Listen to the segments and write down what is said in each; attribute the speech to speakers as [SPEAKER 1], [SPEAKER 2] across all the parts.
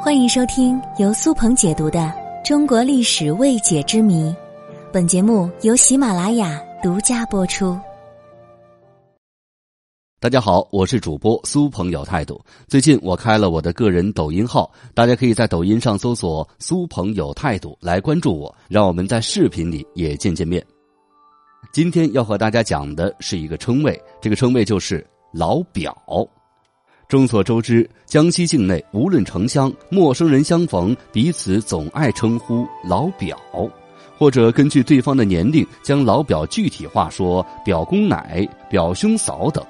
[SPEAKER 1] 欢迎收听由苏鹏解读的《中国历史未解之谜》，本节目由喜马拉雅独家播出。
[SPEAKER 2] 大家好，我是主播苏鹏有态度。最近我开了我的个人抖音号，大家可以在抖音上搜索“苏鹏有态度”来关注我，让我们在视频里也见见面。今天要和大家讲的是一个称谓，这个称谓就是“老表”。众所周知，江西境内无论城乡，陌生人相逢，彼此总爱称呼“老表”，或者根据对方的年龄，将老表具体化，说“表公奶”“表兄嫂”等。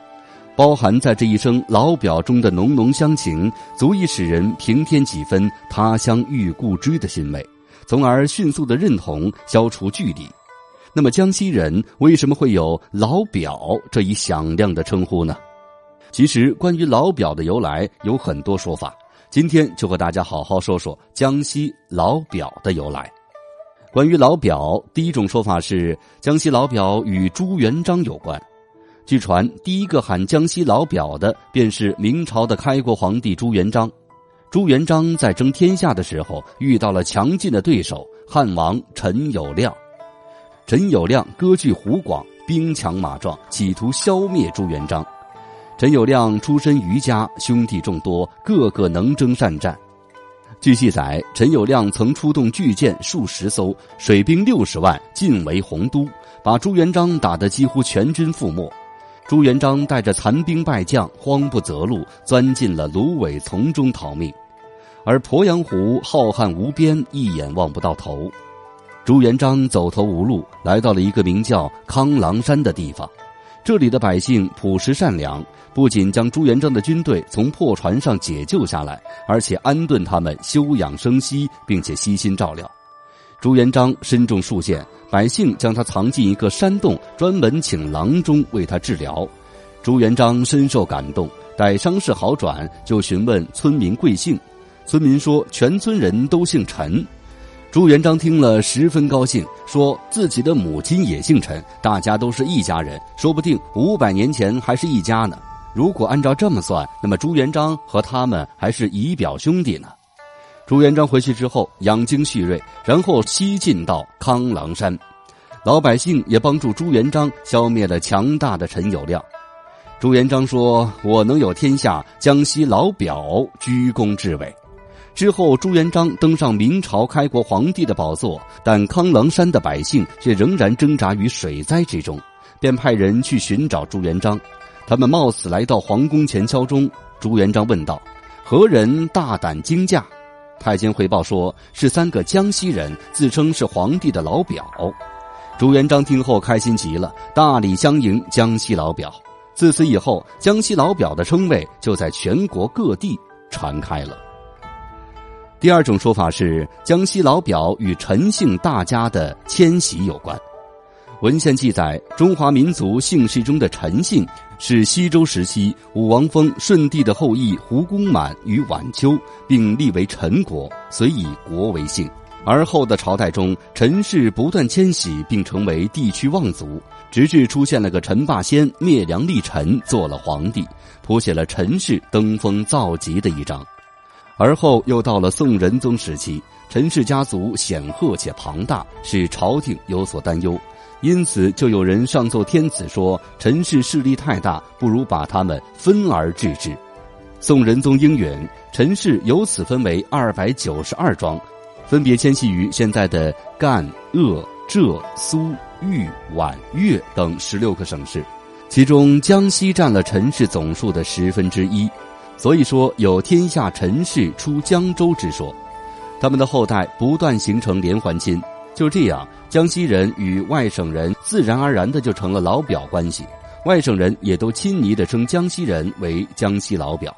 [SPEAKER 2] 包含在这一声“老表”中的浓浓乡情，足以使人平添几分他乡遇故知的欣慰，从而迅速的认同，消除距离。那么，江西人为什么会有“老表”这一响亮的称呼呢？其实，关于老表的由来有很多说法。今天就和大家好好说说江西老表的由来。关于老表，第一种说法是江西老表与朱元璋有关。据传，第一个喊江西老表的便是明朝的开国皇帝朱元璋。朱元璋在争天下的时候遇到了强劲的对手汉王陈友谅。陈友谅割据湖广，兵强马壮，企图消灭朱元璋。陈友谅出身余家，兄弟众多，个个能征善战。据记载，陈友谅曾出动巨舰数十艘，水兵六十万，进围洪都，把朱元璋打得几乎全军覆没。朱元璋带着残兵败将，慌不择路，钻进了芦苇丛中逃命。而鄱阳湖浩瀚无边，一眼望不到头。朱元璋走投无路，来到了一个名叫康郎山的地方。这里的百姓朴实善良，不仅将朱元璋的军队从破船上解救下来，而且安顿他们休养生息，并且悉心照料。朱元璋身中数箭，百姓将他藏进一个山洞，专门请郎中为他治疗。朱元璋深受感动，待伤势好转，就询问村民贵姓。村民说，全村人都姓陈。朱元璋听了十分高兴，说自己的母亲也姓陈，大家都是一家人，说不定五百年前还是一家呢。如果按照这么算，那么朱元璋和他们还是姨表兄弟呢。朱元璋回去之后养精蓄锐，然后西进到康郎山，老百姓也帮助朱元璋消灭了强大的陈友谅。朱元璋说：“我能有天下，江西老表居功至伟。”之后，朱元璋登上明朝开国皇帝的宝座，但康郎山的百姓却仍然挣扎于水灾之中，便派人去寻找朱元璋。他们冒死来到皇宫前敲钟。朱元璋问道：“何人大胆惊驾？”太监回报说：“是三个江西人，自称是皇帝的老表。”朱元璋听后开心极了，大礼相迎江西老表。自此以后，江西老表的称谓就在全国各地传开了。第二种说法是，江西老表与陈姓大家的迁徙有关。文献记载，中华民族姓氏中的陈姓是西周时期武王封舜帝的后裔胡公满于晚秋，并立为陈国，遂以国为姓。而后的朝代中，陈氏不断迁徙，并成为地区望族，直至出现了个陈霸先灭梁立陈，做了皇帝，谱写了陈氏登峰造极的一章。而后又到了宋仁宗时期，陈氏家族显赫且庞大，使朝廷有所担忧，因此就有人上奏天子说：“陈氏势力太大，不如把他们分而治之。”宋仁宗应允，陈氏由此分为二百九十二庄，分别迁徙于现在的赣、鄂、浙、苏、豫、皖、粤等十六个省市，其中江西占了陈氏总数的十分之一。所以说有天下陈氏出江州之说，他们的后代不断形成连环亲，就这样，江西人与外省人自然而然的就成了老表关系，外省人也都亲昵的称江西人为江西老表，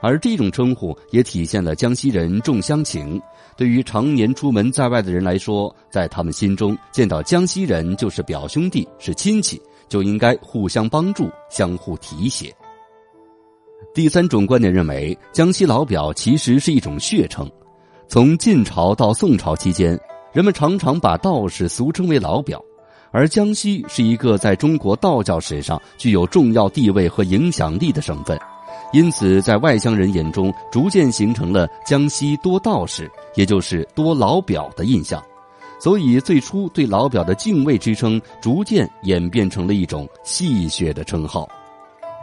[SPEAKER 2] 而这种称呼也体现了江西人重乡情。对于常年出门在外的人来说，在他们心中见到江西人就是表兄弟，是亲戚，就应该互相帮助，相互提携。第三种观点认为，江西老表其实是一种血称。从晋朝到宋朝期间，人们常常把道士俗称为老表，而江西是一个在中国道教史上具有重要地位和影响力的省份，因此在外乡人眼中逐渐形成了江西多道士，也就是多老表的印象。所以最初对老表的敬畏之称，逐渐演变成了一种戏谑的称号。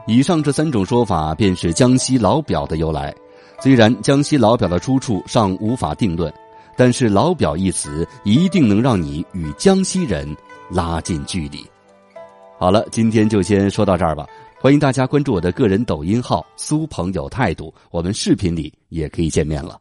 [SPEAKER 2] 以上这三种说法，便是江西老表的由来。虽然江西老表的出处尚无法定论，但是“老表”一词一定能让你与江西人拉近距离。好了，今天就先说到这儿吧。欢迎大家关注我的个人抖音号“苏朋友态度”，我们视频里也可以见面了。